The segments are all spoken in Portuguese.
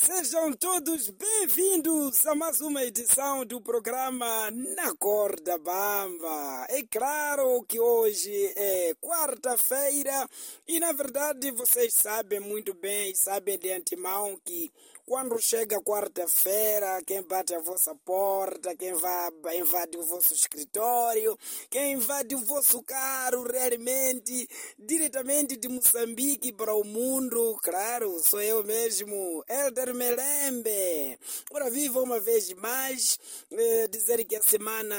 Sejam todos bem-vindos a mais uma edição do programa Na Corda Bamba. É claro que hoje é quarta-feira e, na verdade, vocês sabem muito bem, sabem de antemão que quando chega quarta-feira, quem bate a vossa porta, quem vai invade o vosso escritório, quem invade o vosso carro realmente, diretamente de Moçambique para o mundo, claro, sou eu mesmo, Elder Melembe. Ora, viva uma vez mais, eh, dizer que a semana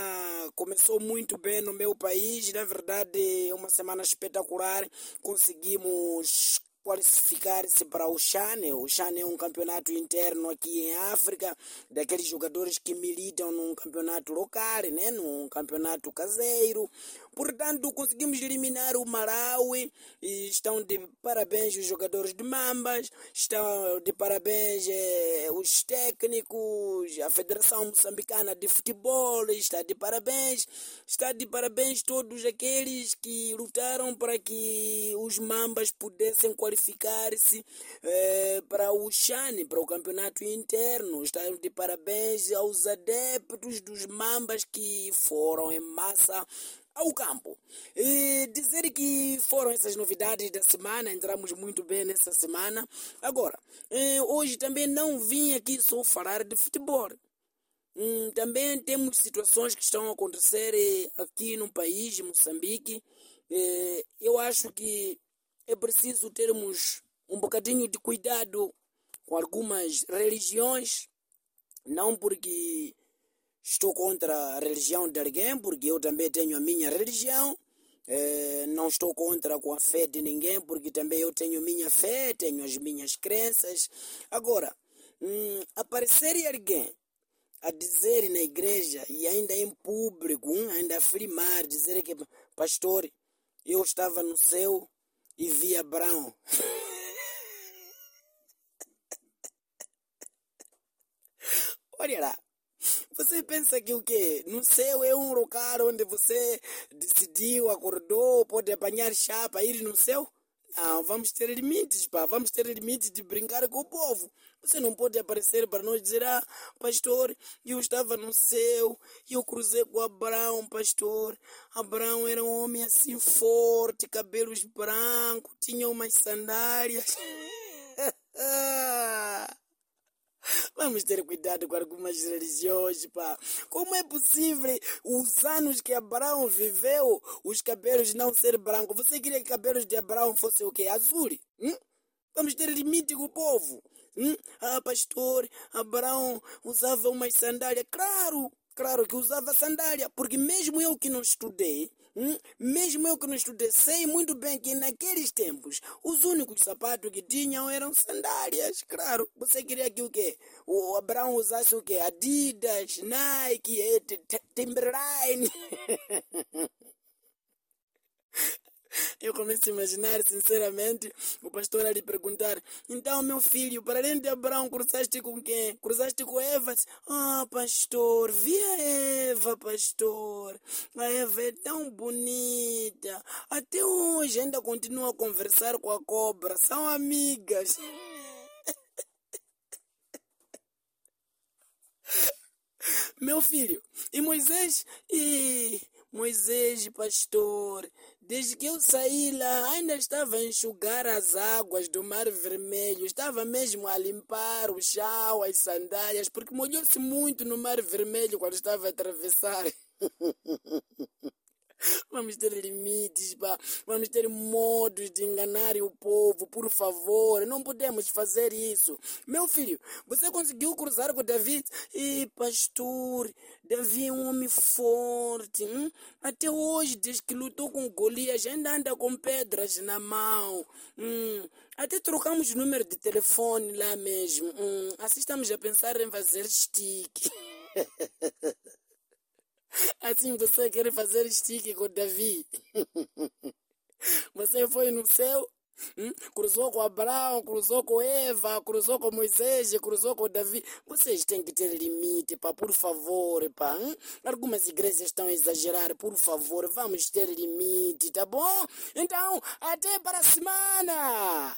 começou muito bem no meu país, na verdade, uma semana espetacular, conseguimos qualificar-se para o Chane. O Chane é um campeonato interno aqui em África, daqueles jogadores que militam num campeonato local, né? num campeonato caseiro. Portanto, conseguimos eliminar o Malawi estão de parabéns os jogadores de Mambas, estão de parabéns eh, os técnicos, a Federação Moçambicana de Futebol está de parabéns, está de parabéns todos aqueles que lutaram para que os Mambas pudessem qualificar-se eh, para o Chane, para o campeonato interno. Está de parabéns aos adeptos dos Mambas que foram em massa ao campo. E dizer que foram essas novidades da semana, entramos muito bem nessa semana. Agora, eh, hoje também não vim aqui só falar de futebol. Hum, também temos situações que estão a acontecer eh, aqui no país, Moçambique. Eu acho que é preciso termos um bocadinho de cuidado com algumas religiões, não porque estou contra a religião de alguém, porque eu também tenho a minha religião. Eh, não estou contra com a fé de ninguém, porque também eu tenho minha fé, tenho as minhas crenças. Agora, hum, aparecer alguém a dizer na igreja e ainda em público, hum, ainda afirmar, dizer que, pastor, eu estava no céu e vi Abraão. Olha lá. Você pensa que o quê? No céu é um lugar onde você decidiu, acordou, pode apanhar chapa, ir no céu? Não, vamos ter limites, pá. Vamos ter limites de brincar com o povo. Você não pode aparecer para nós dizer, ah, pastor, eu estava no céu e eu cruzei com Abraão, pastor. Abraão era um homem assim forte, cabelos brancos, tinha umas sandálias. Vamos ter cuidado com algumas religiões, pá. Como é possível os anos que Abraão viveu, os cabelos não ser brancos? Você queria que cabelos de Abraão fossem o quê? Azul? Hum? Vamos ter limite com o povo. Hum? Ah, pastor, Abraão usava umas sandálias. Claro, claro que usava sandália, porque mesmo eu que não estudei, hum, mesmo eu que não estudei, sei muito bem que naqueles tempos os únicos sapatos que tinham eram sandálias. Claro, você queria que o quê? O Abraão usasse o quê? Adidas, Nike, Timberline. Eu começo a imaginar, sinceramente, o pastor a lhe perguntar: Então, meu filho, para além de Abraão, cruzaste com quem? Cruzaste com Eva? Ah, pastor, vi a Eva, pastor. A Eva é tão bonita. Até hoje ainda continua a conversar com a cobra. São amigas. Meu filho, e Moisés? E Moisés, pastor, desde que eu saí lá, ainda estava a enxugar as águas do Mar Vermelho, estava mesmo a limpar o chão, as sandálias, porque molhou-se muito no Mar Vermelho quando estava a atravessar. Vamos ter limites, pá. vamos ter modos de enganar o povo, por favor. Não podemos fazer isso. Meu filho, você conseguiu cruzar com Davi? E pastor, Davi é um homem forte. Hum? Até hoje, desde que lutou com Golias, ainda anda com pedras na mão. Hum? Até trocamos número de telefone lá mesmo. Hum? Assim estamos a pensar em fazer stick. Assim você quer fazer stick com Davi. Você foi no céu, cruzou com Abraão, cruzou com Eva, cruzou com Moisés, cruzou com Davi. Vocês têm que ter limite, pá, por favor, pá. Hum? Algumas igrejas estão a exagerar, por favor, vamos ter limite, tá bom? Então, até para a semana!